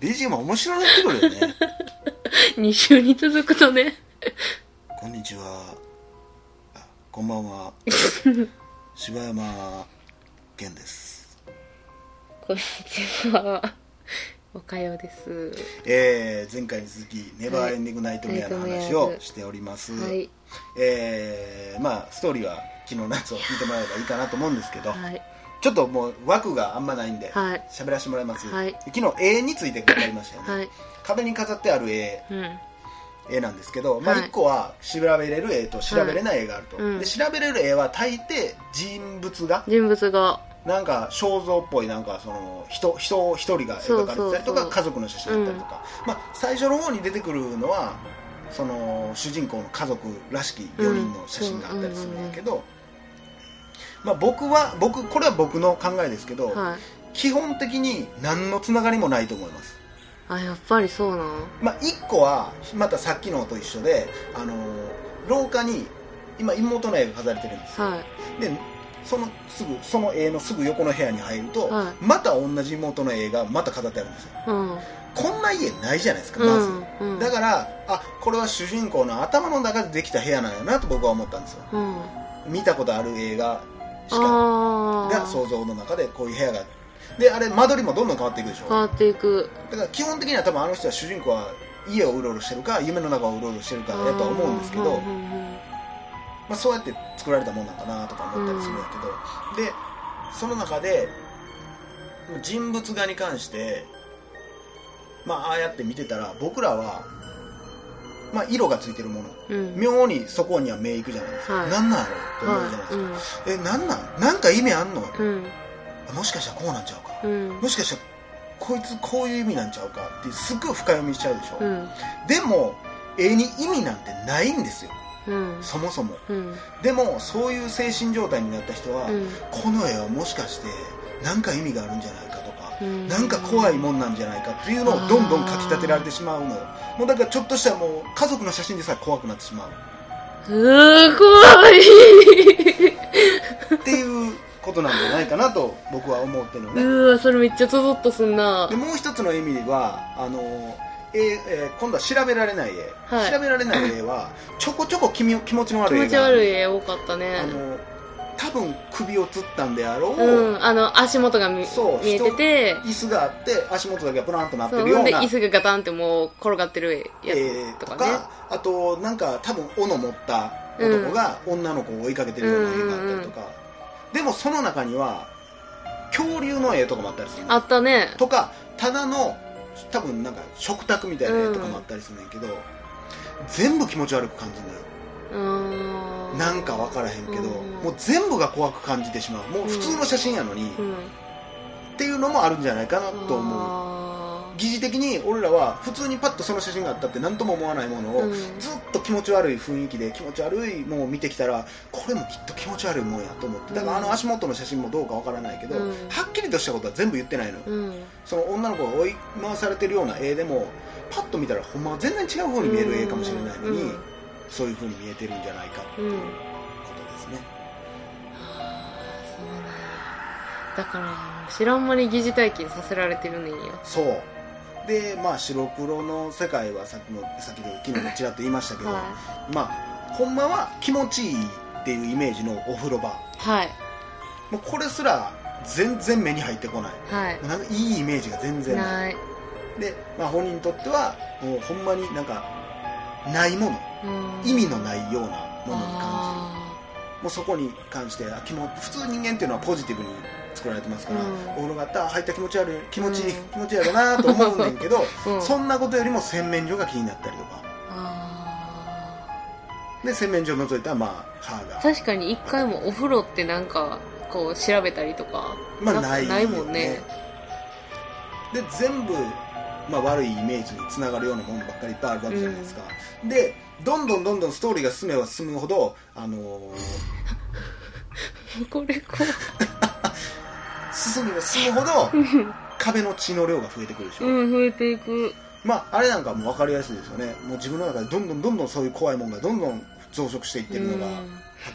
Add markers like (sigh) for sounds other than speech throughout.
BGM 面白くなってくるよね。(laughs) 2週に続くとね。こんにちは。あこんばんは。(laughs) 柴山健です。こんにちはおかよです。えー、前回に続きネバーエンディングナイトメアの話をしております、はい。えー、まあストーリーは昨日のやつを聞いてもらえばいいかなと思うんですけど、はい。ちょっともう枠があんまないんではい。喋らせてもらいます、はい。昨日絵について語りましたよね、はい。壁に飾ってある絵。うん。絵なんですけど、まあ、はい。1個は調べれる絵と調べれない絵があると、うん。で調べれる絵は大抵人物が人物がなんか肖像っぽいなんかその人人一人が描かれてたりとか家族の写真だったりとか、まあ、最初の方に出てくるのはその主人公の家族らしき4人の写真があったりするんだけど、まあ、僕は僕これは僕の考えですけど、はい。基本的に何のつながりもないと思います。あやっぱりそうなん。まあ、1個はまたさっきのと一緒で、あのー廊下に今妹の絵が飾られてるんですよ。はい。でそのすぐその絵のすぐ横の部屋に入ると、はい。また同じ妹の絵がまた飾ってあるんですよ。うん。こんな家ないじゃないですかまず、うんうん。だからあこれは主人公の頭の中でできた部屋なんやなと僕は思ったんですよ。うん。見たことある映画しか。が想像の中でこういう部屋が。であれ間取りもどんどん変わっていくでしょ。変わっていく。だから基本的には多分あの人は主人公は家をうろうろしてるか夢の中をうろうろしてるかやとは思うんですけど、まあ、そうやって作られたもんなんかなとか思ったりするんだけど、でその中で人物画に関してまあああやって見てたら僕らは、まあ、色がついてるもの。うん。妙にそこには目いくじゃないですか、はい。なんなんやろって思うじゃないですか、はい。えなんなん？なんか意味あんの？うん。もしかしたらこうなんちゃうか、うん。もしかしたらこいつこういう意味なんちゃうかってすっごい深読みしちゃうでしょ、うん。でも絵に意味なんてないんですよ。うんそもそも。うん。でもそういう精神状態になった人は、うん。この絵はもしかして何か意味があるんじゃないかとか、うん。なんか怖いもんなんじゃないかっていうのをどんどんかき立てられてしまうの。よもうだからちょっとしたもう家族の写真でさえ怖くなってしまう。うー怖い。っていうことなんじゃないかなと僕は思ってるのねうわそれめっちゃゾゾッとすんなでもう一つの意味ではあの絵えー今度は調べられない絵、はい。調べられない絵はちょこちょこ気み気持ちの悪い絵気持ち悪い絵多かったね。あの多分首をつったんであろう、うんあの足元が見そう見えてて。椅子があって足元だけがプランとなってるような。で椅子がガタンってもう転がってるや絵つとかね、とかあとなんか多分斧持った男が女の子を追いかけてるような絵があったりとか、でもその中には恐竜の絵とかもあったりするの。あったね。とかただの多分なんか食卓みたいな絵とかもあったりするんやけど、全部気持ち悪く感じるのよ。なんか分からへんけど、うん。もう全部が怖く感じてしまう。もう普通の写真やのに、っうん。ていうのもあるんじゃないかなと思う。あ疑似的に俺らは普通にパッとその写真があったって何とも思わないものを、うん。ずっと気持ち悪い雰囲気で気持ち悪いものを見てきたらこれもきっと気持ち悪いもんやと思って。だからあの足元の写真もどうかわからないけど、うん。はっきりとしたことは全部言ってないの、うん。その女の子が追い回されてるような絵でもパッと見たらほんまは全然違う風に見える絵かもしれないのに、うん。そういう風に見えてるんじゃないかってうんいうことですね、だから知らん間に疑似体験させられてるねんやそうでまあ白黒の世界はさっきのさっきで昨日もちらっと言いましたけど、はまあほんまは気持ちいいっていうイメージのお風呂場。いはい。もうこれすら全然目に入ってこない。はい。なんかいいイメージが全然。ない。で、まあ、本人にとってはもうほんまになんかないもの。うん。意味のないようなものに感あじるもうそこに関してあ気も普通人間っていうのはポジティブに作られてますから、うん。お風呂があったら入ったら気持ち悪い気持ちいい、うん。気持ちいいやろなと思うねんけど、(laughs) そんなことよりも洗面所が気になったりとか。あで洗面所を除いたらまあ歯が。ー確かに一回もお風呂ってなんかこう調べたりとかまあないないもんね。で全部、まあ、悪いイメージにつながるようなものばっかりいっぱいあるわけじゃないですか、でどんどんどんどんストーリーが進めば進むほど、あのー (laughs) これこ進めば進むほど壁の血の量が増えてくるでしょ、ううん増えていく。まああれなんかもう分かりやすいですよね。もう自分の中でどんどんどんどんそういう怖いものがどんどん増殖していってるのが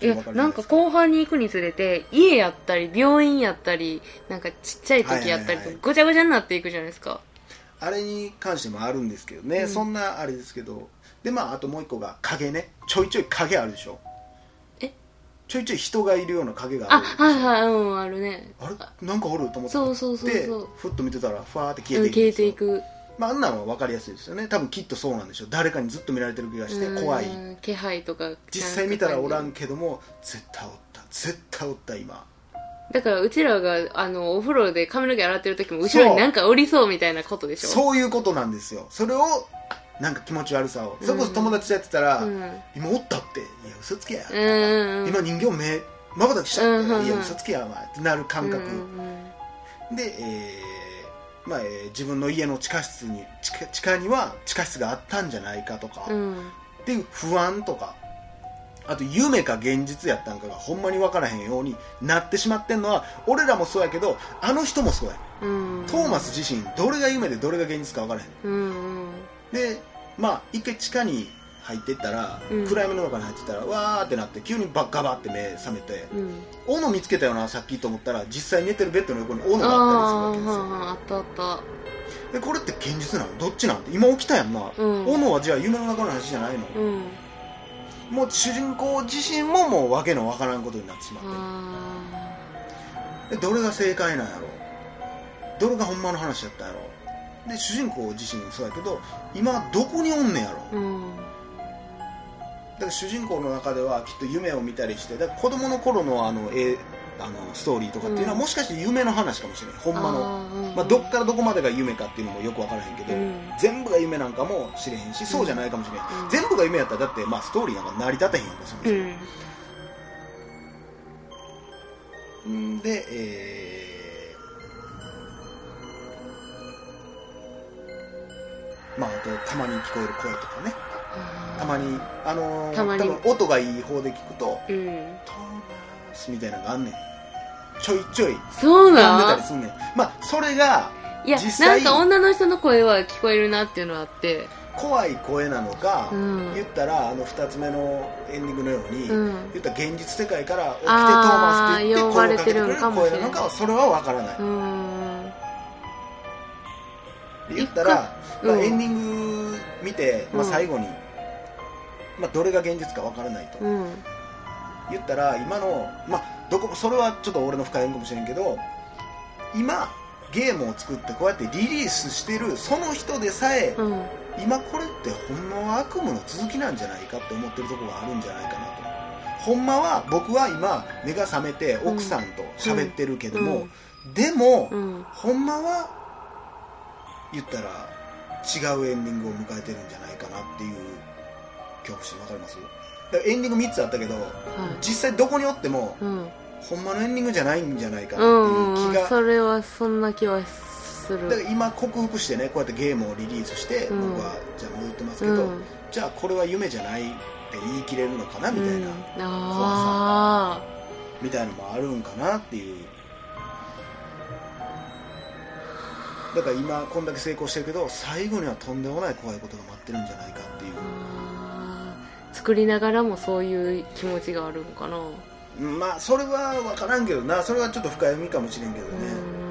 いやなんか後半に行くにつれて家やったり病院やったりなんかちっちゃい時やったりとごちゃごちゃになっていくじゃないですか。あれに関してもあるんですけどね、うんそんなあれですけどでまああともう一個が影ねちょいちょい影あるでしょえちょいちょい人がいるような影がああるはいはいうんあるね。あれ？なんかおると思って。そうそうそうでそう。ふっと見てたらふわーって消うんえていく消えていく。まあ、あんなのは分かりやすいですよね。多分きっとそうなんでしょう。誰かにずっと見られてる気がして怖い。うん気配とか実際見たらおらんけども絶対おった。絶対おった今。だからうちらがあのお風呂で髪の毛洗ってる時も後ろになんかおりそうみたいなことでしょ？そういうことなんですよ。それをなんか気持ち悪さを。それこそ友達とやってたら、うん今おったって。いや嘘つけや、今人形目まばたきしちゃって、いや嘘つけやお前。ってなる感覚、で、えーまあえー自分の家の地下室に地下地下には地下室があったんじゃないかとか、っうん。ていう不安とか。あと夢か現実やったんかがほんまに分からへんようになってしまってんのは俺らもそうやけどあの人もそうや。うん。トーマス自身どれが夢でどれが現実か分からへんうんでまあ一回地下に入ってったら、うん。暗闇の中に入ってったらわーってなって急にバッガバって目覚めてうん。斧見つけたよなさっきと思ったら実際寝てるベッドの横に斧あがあったりするわけですよ。ああったあった。でこれって現実なの？どっちなん？て今起きたやんな、うん。斧はじゃあ夢の中の話じゃないの、うん。もう主人公自身ももう訳のわからんことになってしまって。でどれが正解なんやろ？どれがほんまの話やったんやろ？で主人公自身そうやけど今どこにおんねやろ、ーうん。だから主人公の中ではきっと夢を見たりしてだから子供の頃のあの絵あのストーリーとかっていうのは、うん。もしかして夢の話かもしれないほんまの。うん。まあ、どっからどこまでが夢かっていうのもよく分からへんけど、うん。全部が夢なんかもしれへんしそうじゃないかもしれへん、うん。全部が夢やったらだって、まあ、ストーリーなんか成り立てへんやんかそもそもうん。ん。で、えまあ、あとたまに聞こえる声とかね。たまに、あのーたまに。多分音がいい方で聞くとうん「トーマス」みたいなのがあんねん。ちょいちょい。そう呼ん？でたりすんねん。まあそれがいやなんか女の人の声は聞こえるなっていうのはあって。怖い声なのか、うん。言ったらあの2つ目のエンディングのように、うん。言ったら現実世界から起きてトーマスって言って声をかけてくれる声なのかはそれは分からない、言ったら、エンディング見て、まあ、うん。最後に、まあ、どれが現実か分からないと、うん。言ったら今の、まあ、どこそれはちょっと俺の深いんかもしれんけど今ゲームを作ってこうやってリリースしてるその人でさえ、うん。今これってほんまは悪夢の続きなんじゃないかって思ってるところがあるんじゃないかなと。ほんまは僕は今目が覚めて奥さんと喋ってるけども、でも、うん。ほんまは言ったら違うエンディングを迎えてるんじゃないかなっていう恐怖心わかります？だからエンディング3つあったけどはい。実際どこにおってもうん。ほんまのエンディングじゃないんじゃないかうなってんいう気が、それはそんな気はする。だから今克服してねこうやってゲームをリリースして、うん。僕はじゃあ戻ってますけど、うん。じゃあこれは夢じゃないって言い切れるのかなみたいな、うん。あみたいなのもあるんかなっていうだから今こんだけ成功してるけど最後にはとんでもない怖いことが待ってるんじゃないかっていう。作りながらもそういう気持ちがあるのかな。まあそれは分からんけどな。それはちょっと深読みかもしれんけどね。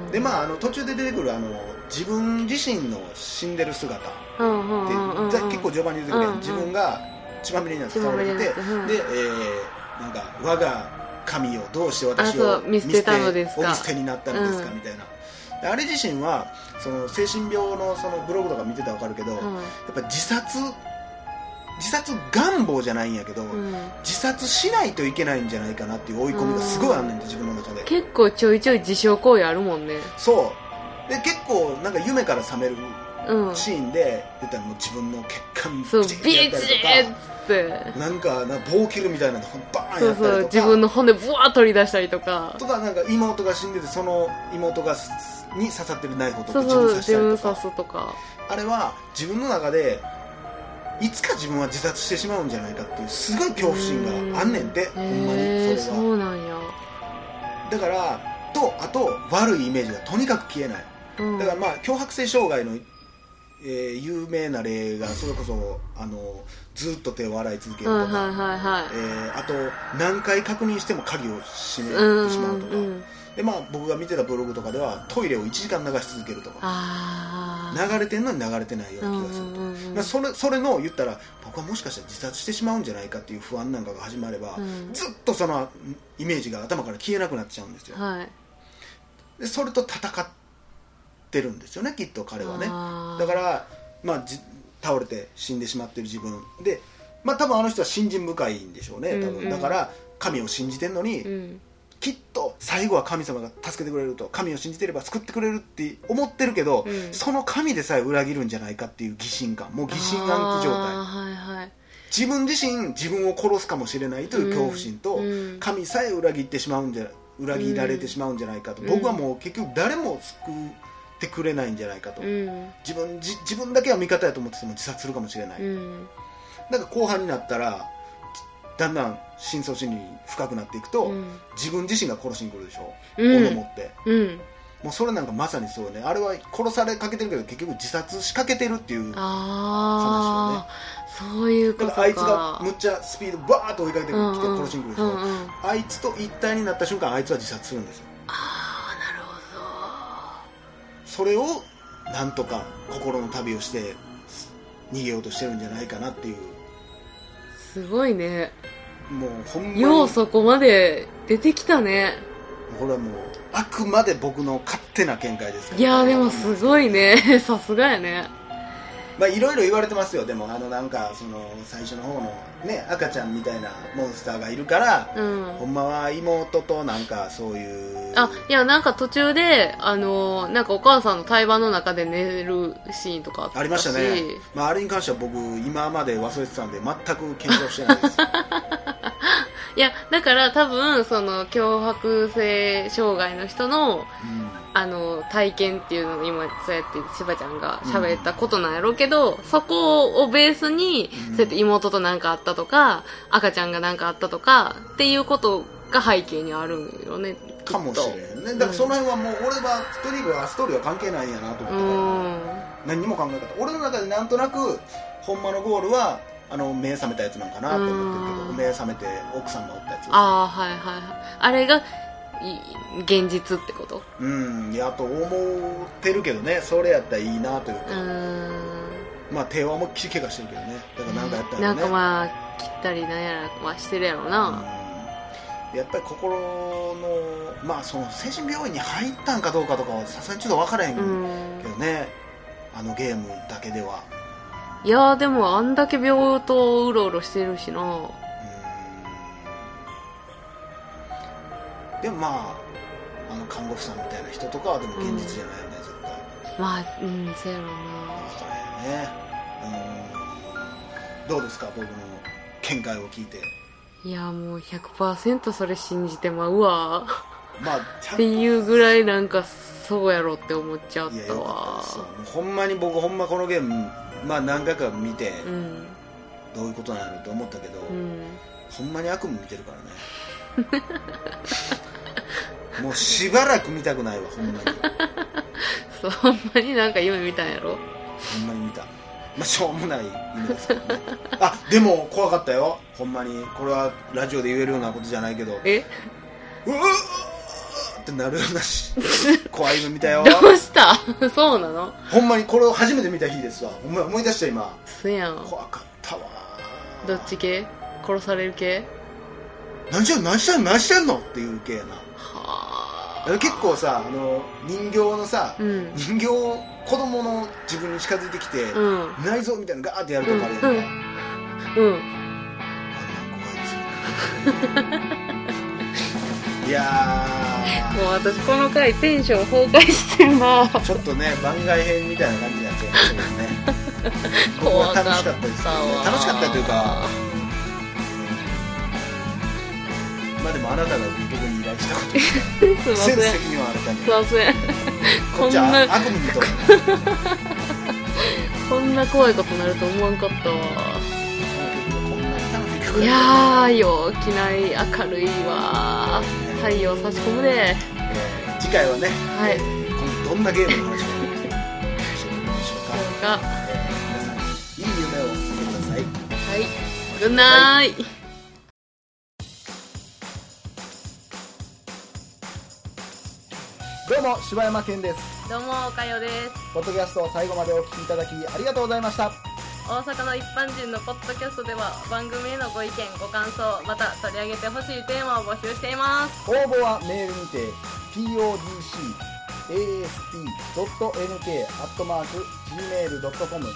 うん。でまああの途中で出てくるあの自分自身の死んでる姿。結構序盤に出てくるうんうん。自分が血まみれになって倒れててうんで、えーなんか我が神をどうして私をう見捨てたのですか。お見捨てになったのですか、うんみたいな。であれ自身はその精神病のそのブログとか見てたら分かるけど、やっぱ自殺自殺願望じゃないんやけど、うん。うん自殺しないといけないんじゃないかなっていう追い込みがすごいあんねんて自分の中で。結構ちょいちょい自傷行為あるもんね。そう。で結構なんか夢から覚めるうん。シーンで言ったらもう自分の血管そうビーって。かなんかな棒切るみたいなのバーンそうそうやったりとか。自分の骨ブワー取り出したりとか。とかなんか妹が死んでてその妹がに刺さってるナイフを取っ自自分刺したり分とか。刺すとか。あれは自分の中でいつか自分は自殺してしまうんじゃないかっていうすごい恐怖心があんねんてほんまに。それは。そうなんや。だからとあと悪いイメージがとにかく消えない。うん。だからまあ強迫性障害のえー有名な例がそれこそあのずっと手を洗い続けるとはいか、はいはいはい。えーあと何回確認しても鍵を閉めうんてしまうとか、うんでまあ、僕が見てたブログとかではトイレを1時間流し続けるとか。流れてんのに流れてないような気がすると、うんうんうんそれそれの言ったら僕はもしかしたら自殺してしまうんじゃないかっていう不安なんかが始まれば、うん。ずっとそのイメージが頭から消えなくなっちゃうんですよ。はい。でそれと戦ってるんですよねきっと彼はね。だから、まあ、じ倒れて死んでしまってる自分。で、まあ、多分あの人は信心深いんでしょうね多分、うん。うんだから神を信じてんのに、うん。きっと最後は神様が助けてくれると神を信じてれば救ってくれるって思ってるけど、うん。その神でさえ裏切るんじゃないかっていう疑心感。もう疑心暗鬼状態。はいはい。自分自身自分を殺すかもしれないという恐怖心と、うん。神さえ裏切ってしまうんじゃ裏切られてしまうんじゃないかと、うん。僕はもう結局誰も救ってくれないんじゃないかと、うん。自分じ自分だけは味方やと思ってても自殺するかもしれない、うん。だから後半になったらだんだん深層心理深くなっていくと、うん。自分自身が殺しに来るでしょ、うん。斧持って。うん。もうそれなんかまさにそうね。あれは殺されかけてるけど結局自殺しかけてるっていうああ、そういうことか。だからあいつがむっちゃスピードバーッと追いかけてきて殺しに来るでしょ、うんうんあいつと一体になった瞬間あいつは自殺するんですよそれをなんとか心の旅をして逃げようとしてるんじゃないかなっていう。どすごいね。もうほんまに。ようそこまで出てきたね。これはもうあくまで僕の勝手な見解ですから。いやーでもすごいね。(laughs) さすがやねまあいろいろ言われてますよ。でもあのなんかその最初の方のね赤ちゃんみたいなモンスターがいるから、うん。ほんまは妹となんかそういう。あいやなんか途中であのーなんかお母さんの対話の中で寝るシーンとかありましたね、まあ、あれに関しては僕今まで忘れてたんで全く検証してないです。(laughs) いやだから多分その強迫性障害の人のうんあの体験っていうのを今そうやってしばちゃんが喋ったことなんやろうけど、そこをベースに、うん。そうやって妹と何かあったとか赤ちゃんが何かあったとかっていうことが背景にあるんよねかもしれんね。だからその辺はもう俺はストーリーはストーリーは関係ないんやなと思ったうからん。何にも考えなかった俺の中でなんとなくほんまのゴールはあの目覚めたやつなんかなと思ってるけどうん。目覚めて奥さんがおったやつ。ああはいはいはい。あれがい現実ってこと？うんいやと思ってるけどねそれやったらいいなというか、うーん。まあ手は思いっきり怪我してるけどね。だからなんかやったらね。なんかまあ切ったりなんやらはしてるやろな、うん。やっぱり心のまあその精神病院に入ったんかどうかとかはさすがにちょっと分からへんけうん。どね、あのゲームだけでは。いやーでもあんだけ病棟うろうろしてるしなでもまああの看護婦さんみたいな人とかはでも現実じゃないよね、絶対。まあうんそうやろうな。分からへんね。うん。どうですか僕の見解を聞いて。いやもう100%それ信じてまうわ。まあ (laughs) っていうぐらいなんかそうやろって思っちゃったたわほんまに僕ほんまこのゲームまあ何回か見てうん。どういうことなんやろうと思ったけど、うん。ほんまに悪夢見てるからね (laughs) もうしばらく見たくないわほんまにそうほんまになんか夢見たんやろ？ほんまに。見た。まあしょうもない夢ですけどね。あでも怖かったよ。ほんまにこれはラジオで言えるようなことじゃないけど。え？うわーってなるようなし (laughs) 怖い夢見たよ。どうした？そうなの？ほんまにこれを初めて見た日ですわ。ほんま思い出した今。すやん。怖かったわどっち系？殺される系？何してんの何してんの何してんの？っていう系やな。はあ結構さあの人形のさ、うん。人形子供の自分に近づいてきて、うん。内臓みたいなのガーってやるとかあるやん。か、うん。うん。あなんか怖いです (laughs) いやもう私この回テンション崩壊してるな。ーちょっとね番外編みたいな感じになっちゃいましたけどね。(laughs) 僕は楽しかったです。けどね楽しかったというかまあでもあなたが僕に依頼したこと。ですからすいません全責任はあなたに。すいません。ここんな悪夢にとこんな怖いことになると思わんかった。わいやー陽気ない明るいわ。太陽差し込むで。えー次回はね、はい。えー今度どんなゲームの話をしてくれるんでしょうか。どうか。えー皆さんいい夢を見てください。はい。グッナイ、どうも柴山健です。どうもおかよです。ポッドキャストを最後までお聞きいただきありがとうございました。大阪の一般人のポッドキャストでは番組へのご意見ご感想また取り上げてほしいテーマを募集しています。応募はメールにて podcast.nk.gmail.com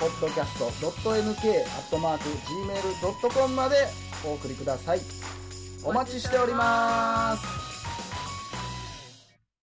podcast.nk.gmail.com までお送りください。お待ちしております